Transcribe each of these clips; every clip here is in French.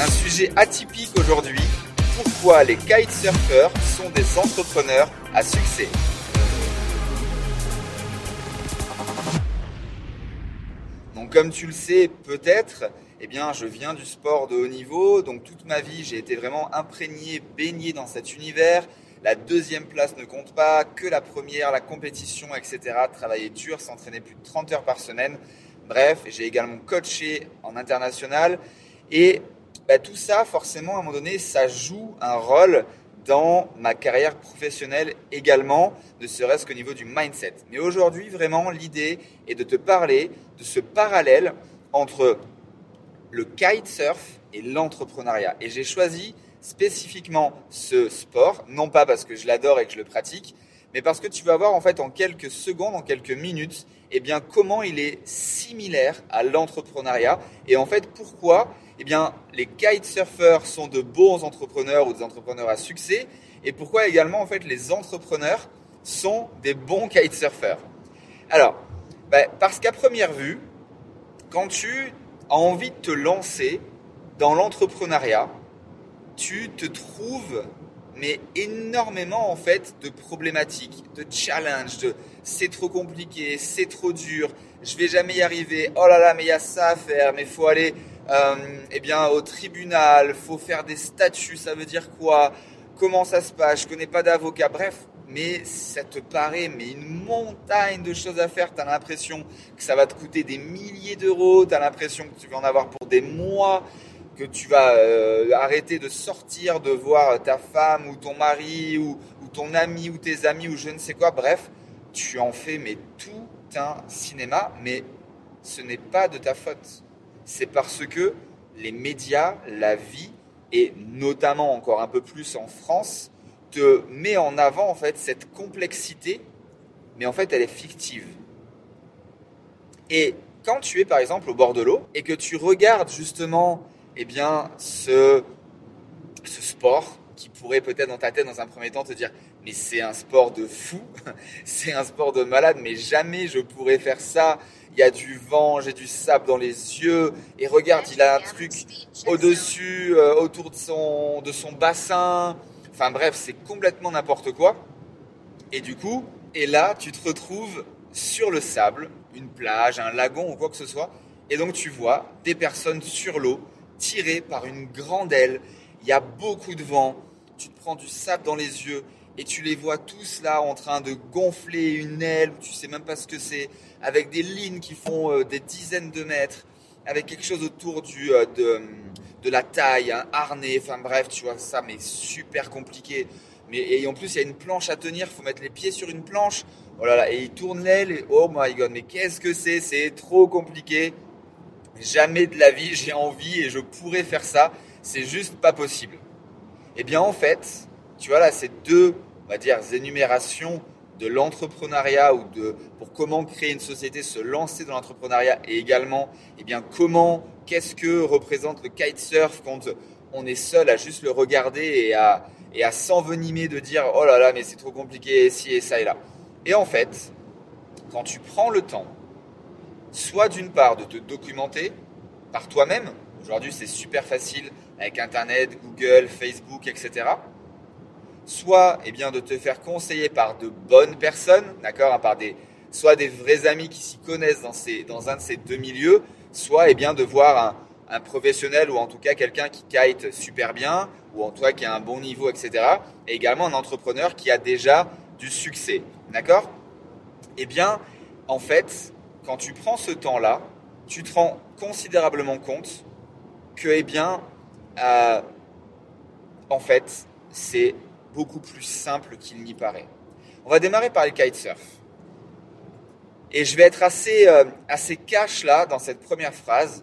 Un sujet atypique aujourd'hui. Pourquoi les kitesurfers sont des entrepreneurs à succès Donc comme tu le sais peut-être, eh bien je viens du sport de haut niveau, donc toute ma vie j'ai été vraiment imprégné, baigné dans cet univers. La deuxième place ne compte pas, que la première, la compétition, etc. Travailler dur, s'entraîner plus de 30 heures par semaine. Bref, j'ai également coaché en international. Et bah, tout ça, forcément, à un moment donné, ça joue un rôle dans ma carrière professionnelle également, ne serait-ce qu'au niveau du mindset. Mais aujourd'hui, vraiment, l'idée est de te parler de ce parallèle entre le kitesurf et l'entrepreneuriat. Et j'ai choisi spécifiquement ce sport, non pas parce que je l'adore et que je le pratique, mais parce que tu vas voir en fait en quelques secondes, en quelques minutes, eh bien comment il est similaire à l'entrepreneuriat et en fait pourquoi eh bien les kitesurfers sont de bons entrepreneurs ou des entrepreneurs à succès et pourquoi également en fait les entrepreneurs sont des bons kitesurfers. Alors, ben, parce qu'à première vue, quand tu as envie de te lancer dans l'entrepreneuriat, tu te trouves mais énormément en fait de problématiques, de challenges, de c'est trop compliqué, c'est trop dur, je vais jamais y arriver, oh là là, mais il y a ça à faire, mais faut aller eh bien au tribunal, faut faire des statuts, ça veut dire quoi? Comment ça se passe? Je connais pas d'avocat, bref, mais ça te paraît mais une montagne de choses à faire, tu as l'impression que ça va te coûter des milliers d'euros, tu as l'impression que tu vas en avoir pour des mois que tu vas euh, arrêter de sortir, de voir ta femme ou ton mari ou, ton ami ou tes amis ou je ne sais quoi. Bref, tu en fais mais tout un cinéma, mais ce n'est pas de ta faute. C'est parce que les médias, la vie et notamment encore un peu plus en France te met en avant en fait cette complexité, mais en fait elle est fictive. Et quand tu es par exemple au bord de l'eau et que tu regardes justement eh bien, ce, ce sport qui pourrait peut-être dans ta tête, dans un premier temps, te dire mais c'est un sport de fou, c'est un sport de malade, mais jamais je pourrais faire ça. Il y a du vent, j'ai du sable dans les yeux, et regarde, il a un truc au-dessus, euh, autour de son, de son bassin. Enfin bref, c'est complètement n'importe quoi. Et du coup, et là, tu te retrouves sur le sable, une plage, un lagon ou quoi que ce soit, et donc tu vois des personnes sur l'eau tiré par une grande aile. Il y a beaucoup de vent. Tu te prends du sable dans les yeux et tu les vois tous là en train de gonfler une aile. Tu sais même pas ce que c'est. Avec des lignes qui font euh, des dizaines de mètres. Avec quelque chose autour du, euh, de, la taille, un harnais. Enfin bref, tu vois ça, mais super compliqué. Mais, et en plus, il y a une planche à tenir. Il faut mettre les pieds sur une planche. Oh là là, et il tourne l'aile. oh my god, mais qu'est-ce que c'est? C'est trop compliqué. Jamais de la vie j'ai envie et je pourrais faire ça. C'est juste pas possible. Eh bien, en fait, tu vois là, ces deux, on va dire, énumérations de l'entrepreneuriat ou de pour comment créer une société, se lancer dans l'entrepreneuriat et également, eh bien, comment, qu'est-ce que représente le kitesurf quand on est seul à juste le regarder et à, et à s'envenimer de dire oh là là, mais c'est trop compliqué, ici et ça et là. Et en fait, quand tu prends le temps soit d'une part de te documenter par toi-même. Aujourd'hui, c'est super facile avec Internet, Google, Facebook, etc. Soit eh bien, de te faire conseiller par de bonnes personnes, d'accord, hein, par des, soit des vrais amis qui s'y connaissent dans, ces, dans un de ces deux milieux, soit eh bien, de voir un, professionnel ou en tout cas quelqu'un qui kite super bien, ou en tout cas qui a un bon niveau, etc. Et également un entrepreneur qui a déjà du succès, d'accord? Eh bien, en fait, quand tu prends ce temps-là, tu te rends considérablement compte que, eh bien, euh, en fait, c'est beaucoup plus simple qu'il n'y paraît. On va démarrer par le kitesurf. Et je vais être assez, euh, assez cash là dans cette première phrase.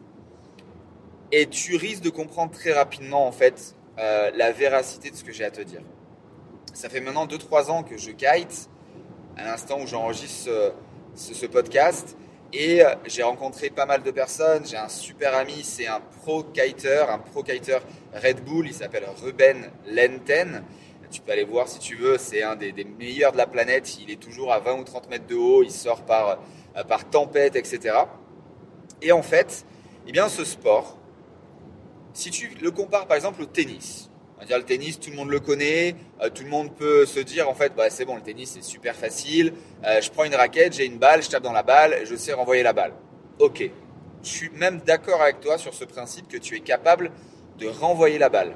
Et tu risques de comprendre très rapidement en fait euh, la véracité de ce que j'ai à te dire. Ça fait maintenant 2-3 ans que je kite, à l'instant où j'enregistre ce, podcast. Et euh, j'ai rencontré pas mal de personnes. J'ai un super ami, c'est un pro kiter, un pro kiter Red Bull. Il s'appelle Ruben Lenten. Tu peux aller voir si tu veux. C'est un des, meilleurs de la planète. Il est toujours à 20 ou 30 mètres de haut. Il sort par, euh, par tempête, etc. Et en fait, eh bien, ce sport, si tu le compares par exemple au tennis, on va dire le tennis, tout le monde le connaît, euh, tout le monde peut se dire en fait, bah, c'est bon, le tennis c'est super facile, euh, je prends une raquette, j'ai une balle, je tape dans la balle, je sais renvoyer la balle. Ok, je suis même d'accord avec toi sur ce principe que tu es capable de renvoyer la balle.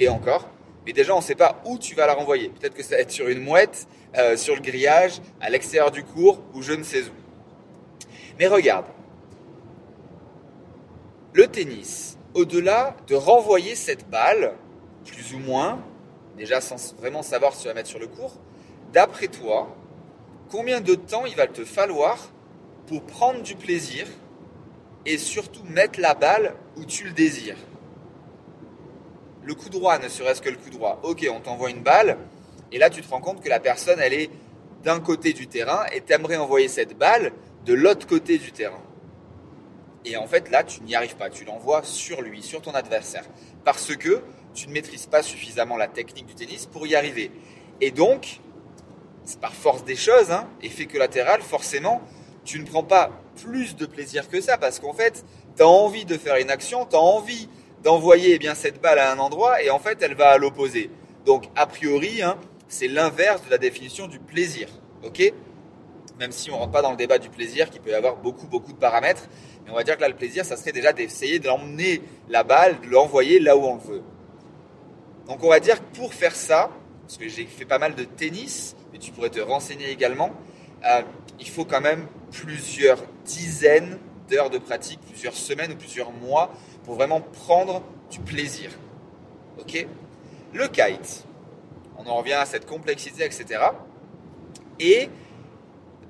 Et encore, mais déjà on ne sait pas où tu vas la renvoyer. Peut-être que ça va être sur une mouette, euh, sur le grillage, à l'extérieur du cours, ou je ne sais où. Mais regarde, le tennis, au-delà de renvoyer cette balle, plus ou moins, déjà sans vraiment savoir si tu vas mettre sur le cours, d'après toi, combien de temps il va te falloir pour prendre du plaisir et surtout mettre la balle où tu le désires? Le coup droit, ne serait-ce que le coup droit. Ok, on t'envoie une balle, et là tu te rends compte que la personne, elle est d'un côté du terrain, et tu aimerais envoyer cette balle de l'autre côté du terrain. Et en fait, là, tu n'y arrives pas. Tu l'envoies sur lui, sur ton adversaire. Parce que tu ne maîtrises pas suffisamment la technique du tennis pour y arriver. Et donc, c'est par force des choses, hein, effet collatéral, forcément, tu ne prends pas plus de plaisir que ça. Parce qu'en fait, tu as envie de faire une action, tu as envie d'envoyer eh bien cette balle à un endroit et en fait, elle va à l'opposé. Donc, a priori, hein, c'est l'inverse de la définition du plaisir. Ok? Même si on ne rentre pas dans le débat du plaisir, qui peut y avoir beaucoup, beaucoup de paramètres on va dire que là, le plaisir, ça serait déjà d'essayer d'emmener la balle, de l'envoyer là où on le veut. Donc on va dire que pour faire ça, parce que j'ai fait pas mal de tennis, mais tu pourrais te renseigner également, euh, il faut quand même plusieurs dizaines d'heures de pratique, plusieurs semaines ou plusieurs mois pour vraiment prendre du plaisir. Ok? Le kite, on en revient à cette complexité, etc. Et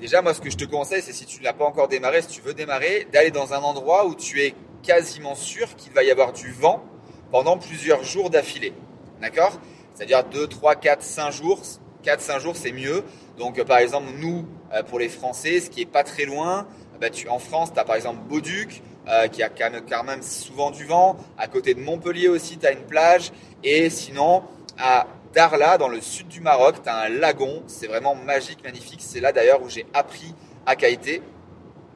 Déjà, moi, ce que je te conseille, c'est si tu ne l'as pas encore démarré, si tu veux démarrer, d'aller dans un endroit où tu es quasiment sûr qu'il va y avoir du vent pendant plusieurs jours d'affilée. D'accord? C'est-à-dire 2, 3, 4, 5 jours. 4, 5 jours, c'est mieux. Donc, euh, par exemple, nous, euh, pour les Français, ce qui est pas très loin, bah, tu, en France, tu as par exemple Beauduc, euh, qui a quand même souvent du vent. À côté de Montpellier aussi, tu as une plage. Et sinon, à Darla, dans le sud du Maroc, tu as un lagon, c'est vraiment magique, magnifique. C'est là d'ailleurs où j'ai appris à kiter.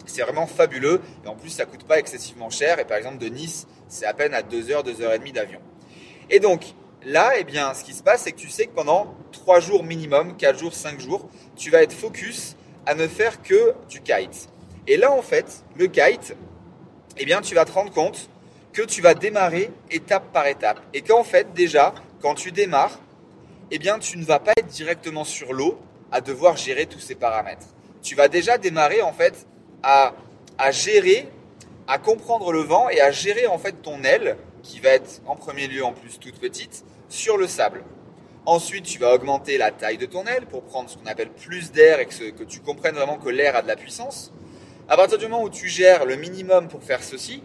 C'est vraiment fabuleux et en plus ça coûte pas excessivement cher. Et par exemple de Nice, c'est à peine à 2h, 2h30 d'avion. Et donc là, eh bien, ce qui se passe, c'est que tu sais que pendant 3 jours minimum, 4 jours, 5 jours, tu vas être focus à ne faire que du kite. Et là, en fait, le kite, eh bien, tu vas te rendre compte que tu vas démarrer étape par étape. Et qu'en fait, déjà, quand tu démarres, eh bien, tu ne vas pas être directement sur l'eau à devoir gérer tous ces paramètres. Tu vas déjà démarrer en fait à, gérer, à comprendre le vent et à gérer en fait ton aile, qui va être en premier lieu en plus toute petite, sur le sable. Ensuite, tu vas augmenter la taille de ton aile pour prendre ce qu'on appelle plus d'air et que, que, tu comprennes vraiment que l'air a de la puissance. À partir du moment où tu gères le minimum pour faire ceci,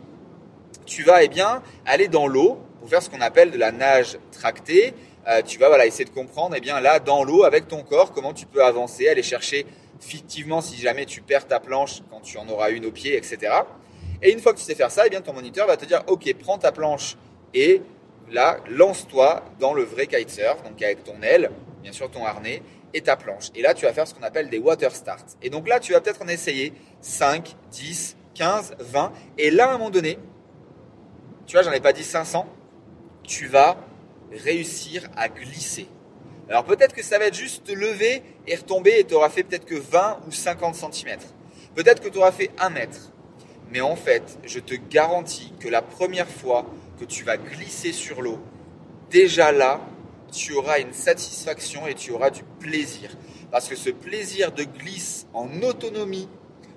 tu vas eh bien, aller dans l'eau pour faire ce qu'on appelle de la nage tractée euh, tu vas voilà, essayer de comprendre, eh bien là, dans l'eau, avec ton corps, comment tu peux avancer, aller chercher fictivement si jamais tu perds ta planche quand tu en auras une au pied, etc. Et une fois que tu sais faire ça, eh bien ton moniteur va te dire, ok, prends ta planche et là, lance-toi dans le vrai kitesurf, donc avec ton aile, bien sûr ton harnais et ta planche. Et là, tu vas faire ce qu'on appelle des water starts. Et donc là, tu vas peut-être en essayer 5, 10, 15, 20. Et là, à un moment donné, tu vois, j'en ai pas dit 500, tu vas réussir à glisser. Alors peut-être que ça va être juste te lever et retomber et tu auras fait peut-être que 20 ou 50 cm. Peut-être que tu auras fait 1 mètre. Mais en fait, je te garantis que la première fois que tu vas glisser sur l'eau, déjà là, tu auras une satisfaction et tu auras du plaisir. Parce que ce plaisir de glisse en autonomie,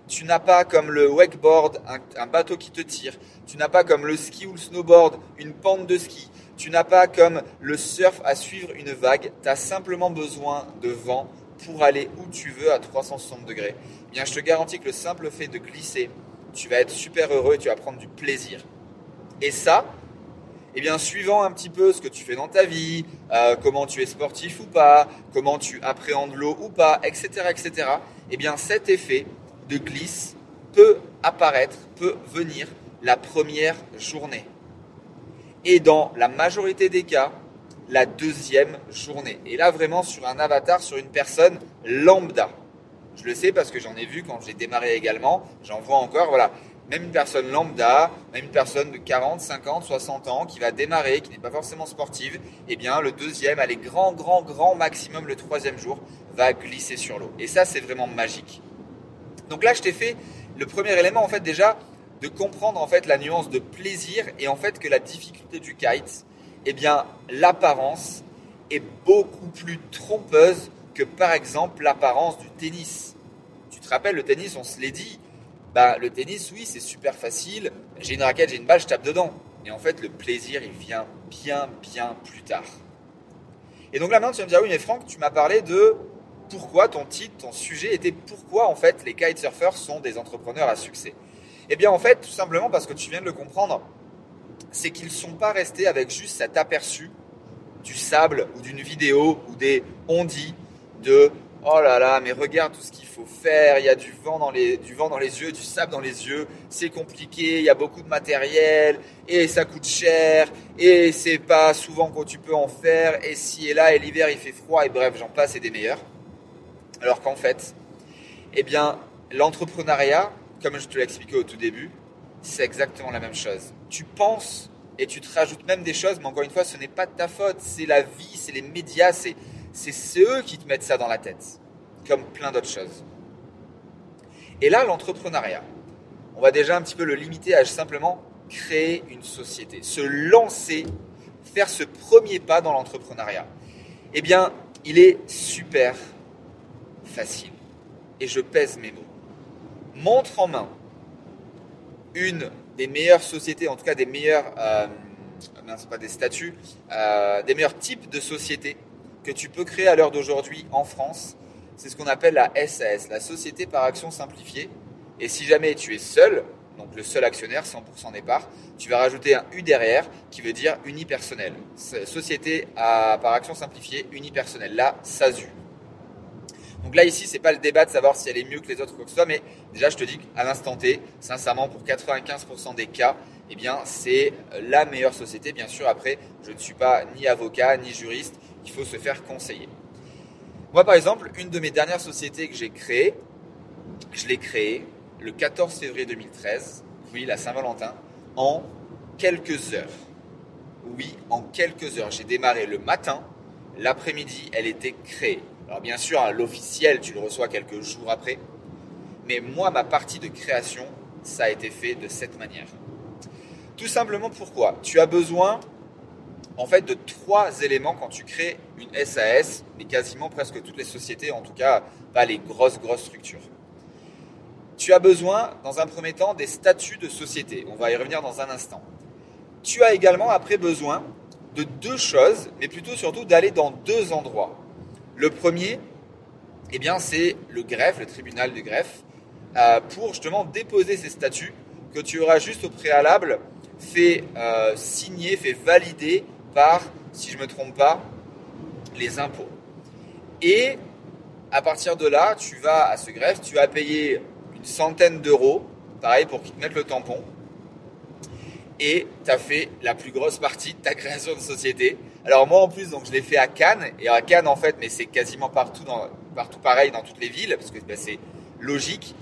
tu n'as pas comme le wakeboard un, un bateau qui te tire, tu n'as pas comme le ski ou le snowboard une pente de ski, tu n'as pas comme le surf à suivre une vague, tu as simplement besoin de vent pour aller où tu veux à 360 degrés. Bien, je te garantis que le simple fait de glisser, tu vas être super heureux et tu vas prendre du plaisir. Et ça, eh bien, suivant un petit peu ce que tu fais dans ta vie, euh, comment tu es sportif ou pas, comment tu appréhendes l'eau ou pas, etc., etc., eh bien, cet effet de glisse peut apparaître, peut venir la première journée et dans la majorité des cas, la deuxième journée. Et là, vraiment sur un avatar, sur une personne lambda. Je le sais parce que j'en ai vu quand j'ai démarré également, j'en vois encore, voilà. même une personne lambda, même une personne de 40, 50, 60 ans qui va démarrer, qui n'est pas forcément sportive, eh bien le deuxième, allez grand, grand, grand maximum le troisième jour, va glisser sur l'eau. Et ça, c'est vraiment magique. Donc là, je t'ai fait le premier élément, en fait, déjà, de comprendre en fait la nuance de plaisir et en fait que la difficulté du kite, eh bien l'apparence est beaucoup plus trompeuse que par exemple l'apparence du tennis. Tu te rappelles le tennis, on se l'est dit, bah le tennis oui c'est super facile, j'ai une raquette, j'ai une balle, je tape dedans. Et en fait le plaisir il vient bien bien plus tard. Et donc là maintenant tu vas me dire oui mais Franck tu m'as parlé de pourquoi ton titre, ton sujet était pourquoi en fait les kitesurfers sont des entrepreneurs à succès. Eh bien, en fait, tout simplement parce que tu viens de le comprendre, c'est qu'ils ne sont pas restés avec juste cet aperçu du sable ou d'une vidéo ou des on dit de oh là là, mais regarde tout ce qu'il faut faire, il y a du vent dans les, du vent dans les yeux, du sable dans les yeux, c'est compliqué, il y a beaucoup de matériel et ça coûte cher et c'est pas souvent que tu peux en faire et si et là et l'hiver il fait froid et bref, j'en passe et des meilleurs. Alors qu'en fait, eh bien, l'entrepreneuriat, comme je te l'ai expliqué au tout début, c'est exactement la même chose. Tu penses et tu te rajoutes même des choses, mais encore une fois, ce n'est pas de ta faute, c'est la vie, c'est les médias, c'est, c'est eux qui te mettent ça dans la tête, comme plein d'autres choses. Et là, l'entrepreneuriat, on va déjà un petit peu le limiter à simplement créer une société, se lancer, faire ce premier pas dans l'entrepreneuriat. Eh bien, il est super facile. Et je pèse mes mots montre en main une des meilleures sociétés, en tout cas des meilleurs, euh, pas des statuts, euh, des meilleurs types de sociétés que tu peux créer à l'heure d'aujourd'hui en France, c'est ce qu'on appelle la SAS, la Société par Action Simplifiée. Et si jamais tu es seul, donc le seul actionnaire, 100% départ, tu vas rajouter un U derrière qui veut dire unipersonnel. Société par action simplifiée, unipersonnelle. La SASU. Donc là, ici, c'est pas le débat de savoir si elle est mieux que les autres ou quoi que ce soit, mais déjà, je te dis qu'à l'instant T, sincèrement, pour 95% des cas, eh bien, c'est la meilleure société. Bien sûr, après, je ne suis pas ni avocat, ni juriste, il faut se faire conseiller. Moi, par exemple, une de mes dernières sociétés que j'ai créées, je l'ai créée le 14 février 2013, oui, la Saint-Valentin, en quelques heures. Oui, en quelques heures. J'ai démarré le matin, l'après-midi, elle était créée. Alors bien sûr, l'officiel, tu le reçois quelques jours après. Mais moi, ma partie de création, ça a été fait de cette manière. Tout simplement pourquoi? Tu as besoin en fait de trois éléments quand tu crées une SAS, mais quasiment presque toutes les sociétés, en tout cas pas les grosses grosses structures. Tu as besoin, dans un premier temps, des statuts de société. On va y revenir dans un instant. Tu as également après besoin de deux choses, mais plutôt surtout d'aller dans deux endroits. Le premier, eh bien, c'est le greffe, le tribunal de greffe, euh, pour justement déposer ces statuts que tu auras juste au préalable fait euh, signer, fait valider par, si je ne me trompe pas, les impôts. Et à partir de là, tu vas à ce greffe, tu vas payer une centaine d'euros, pareil pour qu'ils te mettent le tampon, et tu as fait la plus grosse partie de ta création de société. Alors moi en plus, donc je l'ai fait à Cannes, et à Cannes en fait, mais c'est quasiment partout, dans, partout pareil dans toutes les villes, parce que ben, c'est logique.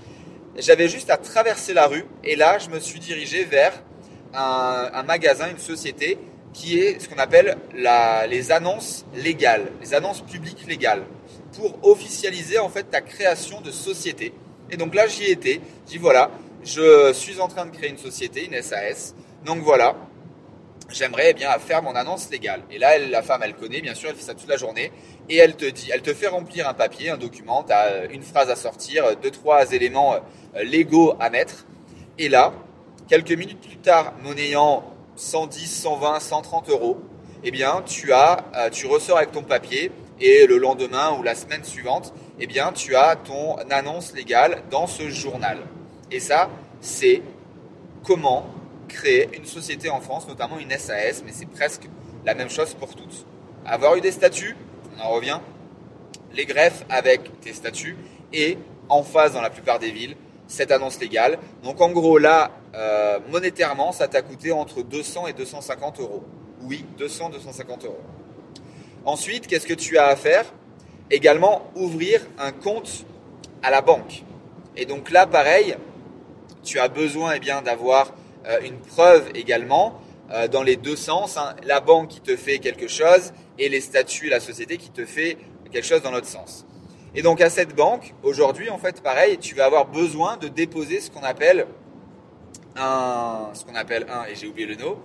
J'avais juste à traverser la rue, et là je me suis dirigé vers un, magasin, une société, qui est ce qu'on appelle les annonces légales, les annonces publiques légales, pour officialiser en fait ta création de société. Et donc là j'y étais, j'ai dit voilà, je suis en train de créer une société, une SAS, donc voilà, j'aimerais eh bien faire mon annonce légale. Et là, la femme, elle connaît, bien sûr, elle fait ça toute la journée, et elle te dit, elle te fait remplir un papier, un document, tu euh, une phrase à sortir, euh, deux, trois éléments euh, légaux à mettre. Et là, quelques minutes plus tard, monnayant 110, 120, 130 euros, eh bien, tu as, tu ressors avec ton papier, et le lendemain ou la semaine suivante, eh bien, tu as ton annonce légale dans ce journal. Et ça, c'est comment créer une société en France, notamment une SAS, mais c'est presque la même chose pour toutes. Avoir eu des statuts, on en revient, les greffes avec tes statuts et en face dans la plupart des villes, cette annonce légale. Donc en gros là, euh, monétairement, ça t'a coûté entre 200 et 250 euros. Oui, 200, 250 euros. Ensuite, qu'est-ce que tu as à faire? Également, ouvrir un compte à la banque. Et donc là, pareil, tu as besoin eh bien d'avoir une preuve également euh, dans les deux sens. Hein. La banque qui te fait quelque chose et les statuts, la société qui te fait quelque chose dans l'autre sens. Et donc à cette banque, aujourd'hui, en fait, pareil, tu vas avoir besoin de déposer ce qu'on appelle un, ce qu'on appelle un, et j'ai oublié le nom,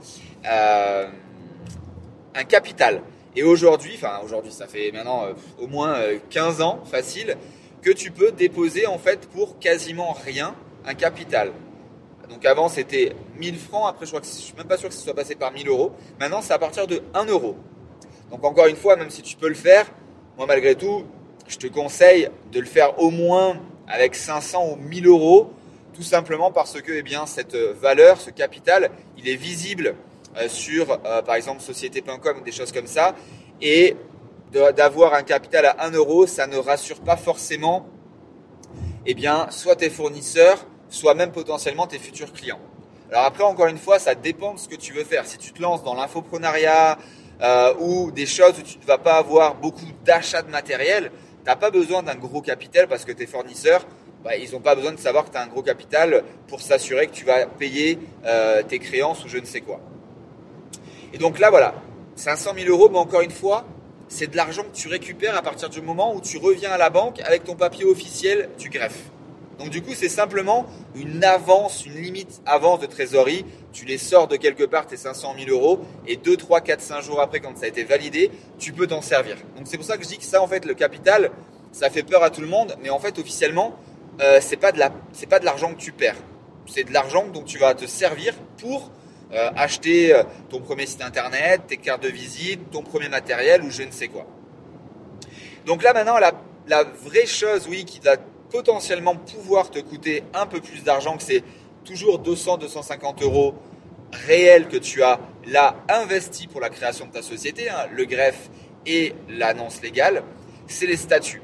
euh, un capital. Et aujourd'hui, enfin aujourd'hui, ça fait maintenant au moins 15 ans, facile, que tu peux déposer en fait pour quasiment rien un capital. Donc avant c'était 1000 francs, après je crois que je suis même pas sûr que ce soit passé par 1000 euros. Maintenant c'est à partir de 1 euro. Donc encore une fois, même si tu peux le faire, moi malgré tout, je te conseille de le faire au moins avec 500 ou 1000 euros, tout simplement parce que eh bien, cette valeur, ce capital, il est visible euh, sur euh, par exemple société.com ou des choses comme ça. Et d'avoir un capital à 1 euro, ça ne rassure pas forcément eh bien, soit tes fournisseurs, soit même potentiellement tes futurs clients. Alors après, encore une fois, ça dépend de ce que tu veux faire. Si tu te lances dans l'infoprenariat euh, ou des choses où tu ne vas pas avoir beaucoup d'achats de matériel, tu n'as pas besoin d'un gros capital parce que tes fournisseurs, bah, ils n'ont pas besoin de savoir que tu as un gros capital pour s'assurer que tu vas payer euh, tes créances ou je ne sais quoi. Et donc là, voilà, 500 000 euros, mais encore une fois, c'est de l'argent que tu récupères à partir du moment où tu reviens à la banque avec ton papier officiel tu greffes. Donc du coup, c'est simplement une avance, une limite avance de trésorerie. Tu les sors de quelque part, tes 500 000 euros, et 2, 3, 4, 5 jours après, quand ça a été validé, tu peux t'en servir. Donc c'est pour ça que je dis que ça, en fait, le capital, ça fait peur à tout le monde, mais en fait, officiellement, euh, c'est pas de l'argent que tu perds. C'est de l'argent dont tu vas te servir pour euh, acheter euh, ton premier site internet, tes cartes de visite, ton premier matériel ou je ne sais quoi. Donc là maintenant, la, vraie chose, oui, qui va potentiellement pouvoir te coûter un peu plus d'argent, que c'est toujours 200-250 euros réels que tu as là investi pour la création de ta société, hein, le greffe et l'annonce légale, c'est les statuts.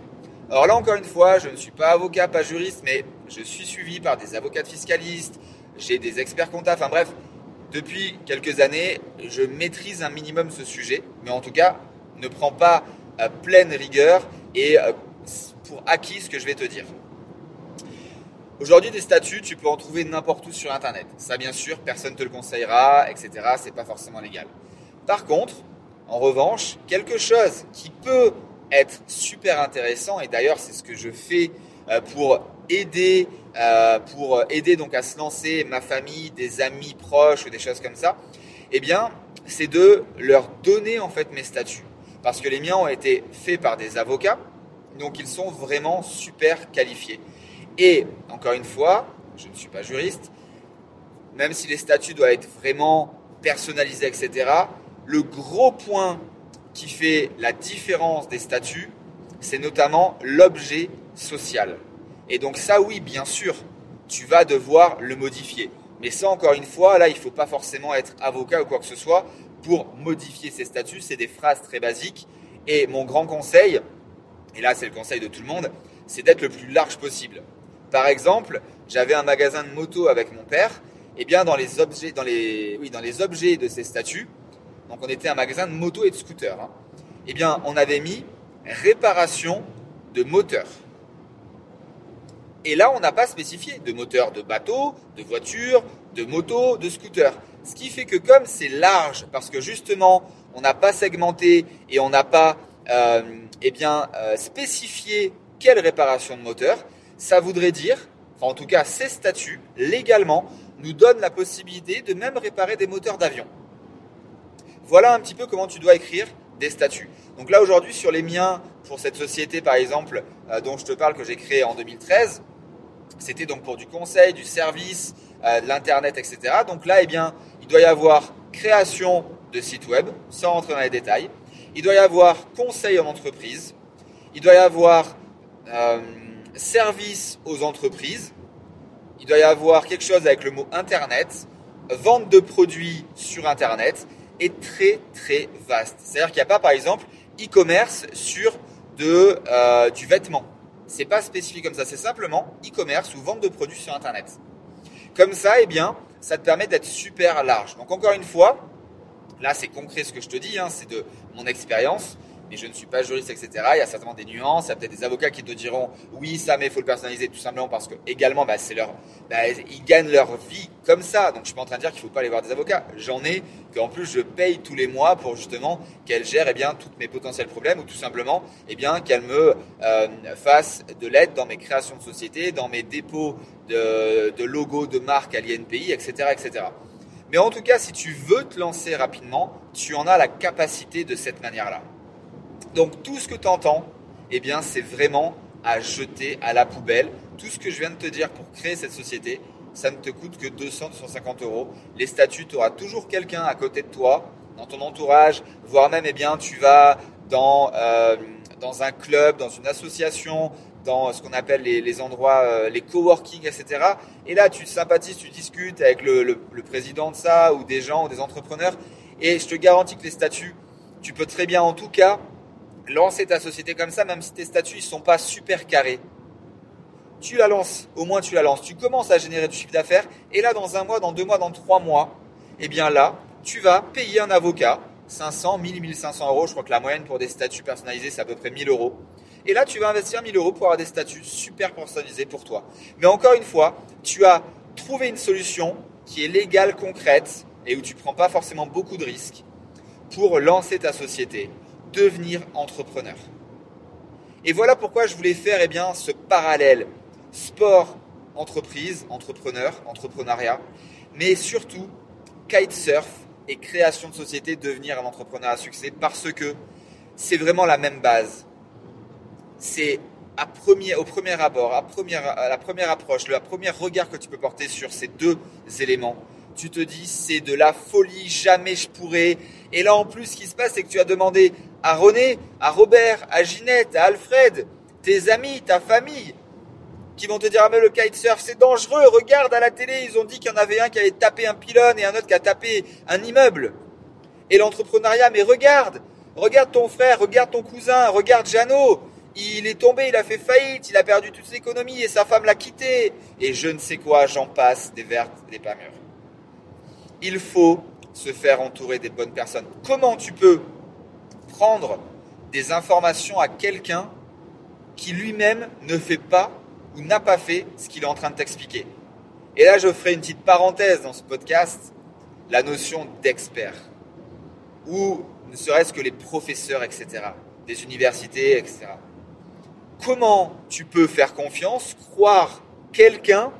Alors là encore une fois, je ne suis pas avocat, pas juriste, mais je suis suivi par des avocats fiscalistes, j'ai des experts comptables, enfin bref, depuis quelques années, je maîtrise un minimum ce sujet, mais en tout cas, ne prends pas à pleine rigueur et euh, pour acquis ce que je vais te dire. Aujourd'hui, des statuts, tu peux en trouver n'importe où sur Internet. Ça, bien sûr, personne ne te le conseillera, etc. C'est pas forcément légal. Par contre, en revanche, quelque chose qui peut être super intéressant, et d'ailleurs, c'est ce que je fais euh, pour aider euh, pour aider donc à se lancer ma famille, des amis proches ou des choses comme ça, eh bien, c'est de leur donner en fait mes statuts. Parce que les miens ont été faits par des avocats, donc ils sont vraiment super qualifiés. Et encore une fois, je ne suis pas juriste, même si les statuts doivent être vraiment personnalisés, etc., le gros point qui fait la différence des statuts, c'est notamment l'objet social. Et donc ça, oui, bien sûr, tu vas devoir le modifier. Mais ça, encore une fois, là, il ne faut pas forcément être avocat ou quoi que ce soit pour modifier ces statuts. C'est des phrases très basiques. Et mon grand conseil, et là c'est le conseil de tout le monde, c'est d'être le plus large possible. Par exemple, j'avais un magasin de moto avec mon père. Et eh bien dans les objets, dans les, oui, dans les objets de ces statuts, donc on était un magasin de moto et de scooter. Hein, eh bien on avait mis réparation de moteur. Et là, on n'a pas spécifié de moteur de bateau, de voiture, de moto, de scooter. Ce qui fait que comme c'est large, parce que justement, on n'a pas segmenté et on n'a pas euh, eh bien, euh, spécifié quelle réparation de moteur, ça voudrait dire, enfin en tout cas ces statuts, légalement, nous donnent la possibilité de même réparer des moteurs d'avion. Voilà un petit peu comment tu dois écrire des statuts. Donc là aujourd'hui sur les miens, pour cette société par exemple euh, dont je te parle que j'ai créée en 2013, c'était donc pour du conseil, du service, euh, de l'internet, etc. Donc là, eh bien, il doit y avoir création de site web, sans rentrer dans les détails. Il doit y avoir conseil en entreprise. Il doit y avoir euh, service aux entreprises. Il doit y avoir quelque chose avec le mot internet, vente de produits sur internet, et très très vaste. C'est-à-dire qu'il n'y a pas, par exemple, e-commerce sur de, euh, du vêtement. C'est pas spécifique comme ça, c'est simplement e-commerce ou vente de produits sur Internet. Comme ça, eh bien, ça te permet d'être super large. Donc encore une fois, là c'est concret ce que je te dis, hein, c'est de mon expérience, mais je ne suis pas juriste, etc. Il y a certainement des nuances. Il y a peut-être des avocats qui te diront oui, ça, mais il faut le personnaliser tout simplement parce que également, bah, bah, ils gagnent leur vie comme ça. Donc, je suis pas en train de dire qu'il faut pas aller voir des avocats. J'en ai qu'en plus je paye tous les mois pour justement qu'elles gèrent eh bien tous mes potentiels problèmes ou tout simplement eh bien qu'elles me euh, fassent de l'aide dans mes créations de société, dans mes dépôts de, de logos de marques à l'INPI, etc., etc. Mais en tout cas, si tu veux te lancer rapidement, tu en as la capacité de cette manière-là. Donc tout ce que tu entends, eh bien, c'est vraiment à jeter à la poubelle. Tout ce que je viens de te dire pour créer cette société, ça ne te coûte que 200, 250 euros. Les statuts, tu auras toujours quelqu'un à côté de toi, dans ton entourage, voire même, eh bien, tu vas dans, euh, dans un club, dans une association, dans ce qu'on appelle les, endroits, euh, les coworking, etc. Et là, tu sympathises, tu discutes avec le, président de ça, ou des gens, ou des entrepreneurs. Et je te garantis que les statuts, tu peux très bien, en tout cas, lancer ta société comme ça, même si tes statuts ne sont pas super carrés. Tu la lances, au moins tu la lances. Tu commences à générer du chiffre d'affaires. Et là, dans un mois, dans deux mois, dans trois mois, eh bien là, tu vas payer un avocat 500, 1000, 1500 euros. Je crois que la moyenne pour des statuts personnalisés, c'est à peu près 1000 euros. Et là, tu vas investir 1000 euros pour avoir des statuts super personnalisés pour toi. Mais encore une fois, tu as trouvé une solution qui est légale, concrète, et où tu ne prends pas forcément beaucoup de risques pour lancer ta société, devenir entrepreneur. Et voilà pourquoi je voulais faire eh bien, ce parallèle sport, entreprise, entrepreneur, entrepreneuriat, mais surtout kitesurf et création de société, devenir un entrepreneur à succès, parce que c'est vraiment la même base c'est au premier abord, à la première approche, le premier regard que tu peux porter sur ces deux éléments, tu te dis c'est de la folie, jamais je pourrais. Et là en plus, ce qui se passe, c'est que tu as demandé à René, à Robert, à Ginette, à Alfred, tes amis, ta famille, qui vont te dire ah mais le kitesurf c'est dangereux, regarde à la télé, ils ont dit qu'il y en avait un qui avait tapé un pylône et un autre qui a tapé un immeuble. Et l'entrepreneuriat, mais regarde, regarde ton frère, regarde ton cousin, regarde Jeannot, il est tombé, il a fait faillite, il a perdu toute ses économies et sa femme l'a quitté. Et je ne sais quoi, j'en passe, des vertes, des pas. Il faut se faire entourer des bonnes personnes. Comment tu peux prendre des informations à quelqu'un qui lui-même ne fait pas ou n'a pas fait ce qu'il est en train de t'expliquer? Et là, je ferai une petite parenthèse dans ce podcast, la notion d'expert. Ou ne serait-ce que les professeurs, etc. Des universités, etc comment tu peux faire confiance, croire quelqu'un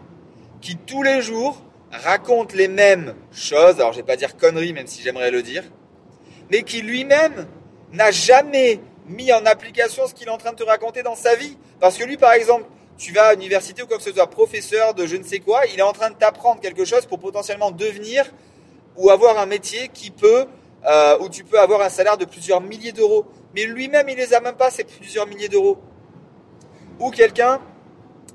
qui tous les jours raconte les mêmes choses, alors je vais pas dire conneries même si j'aimerais le dire, mais qui lui-même n'a jamais mis en application ce qu'il est en train de te raconter dans sa vie. Parce que lui, par exemple, tu vas à l'université ou quoi que ce soit, professeur de je ne sais quoi, il est en train de t'apprendre quelque chose pour potentiellement devenir ou avoir un métier qui peut, euh, où tu peux avoir un salaire de plusieurs milliers d'euros. Mais lui-même, il les a même pas, ces plusieurs milliers d'euros ou quelqu'un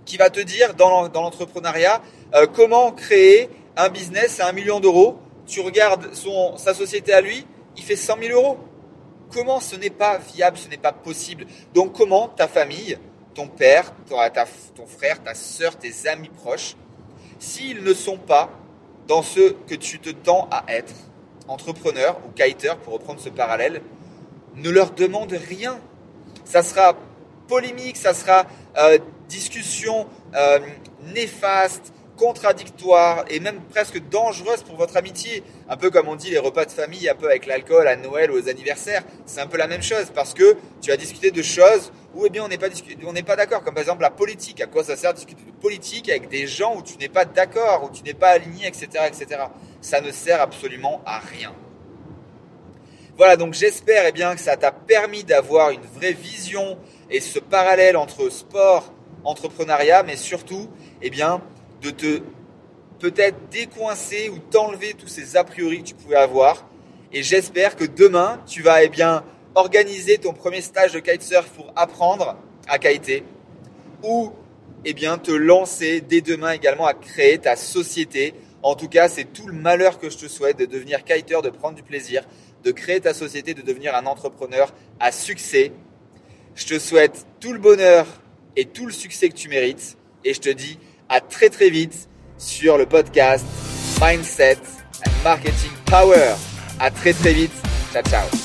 qui va te dire dans l'entrepreneuriat euh, comment créer un business à un million d'euros. Tu regardes sa société à lui, il fait 100 000 euros. Comment ce n'est pas viable, ce n'est pas possible? Donc comment ta famille, ton père, ton frère, ta soeur, tes amis proches, s'ils ne sont pas dans ce que tu te tends à être, entrepreneur ou kiter, pour reprendre ce parallèle, ne leur demande rien. Ça sera polémique, ça sera euh, discussion euh, néfaste, contradictoire et même presque dangereuse pour votre amitié. Un peu comme on dit les repas de famille, un peu avec l'alcool à Noël ou aux anniversaires. C'est un peu la même chose parce que tu vas discuter de choses où eh bien on n'est pas pas d'accord. Comme par exemple la politique. À quoi ça sert de discuter de politique avec des gens où tu n'es pas d'accord, où tu n'es pas aligné, etc., etc. Ça ne sert absolument à rien. Voilà, donc j'espère eh que ça t'a permis d'avoir une vraie vision et ce parallèle entre sport, entrepreneuriat, mais surtout, eh bien, de te peut-être décoincer ou t'enlever tous ces a priori que tu pouvais avoir. Et j'espère que demain, tu vas eh bien, organiser ton premier stage de kitesurf pour apprendre à kiter ou eh bien, te lancer dès demain également à créer ta société. En tout cas, c'est tout le malheur que je te souhaite de devenir kiter, de prendre du plaisir, de créer ta société, de devenir un entrepreneur à succès. Je te souhaite tout le bonheur et tout le succès que tu mérites. Et je te dis à très très vite sur le podcast Mindset and Marketing Power. À très très vite. Ciao ciao.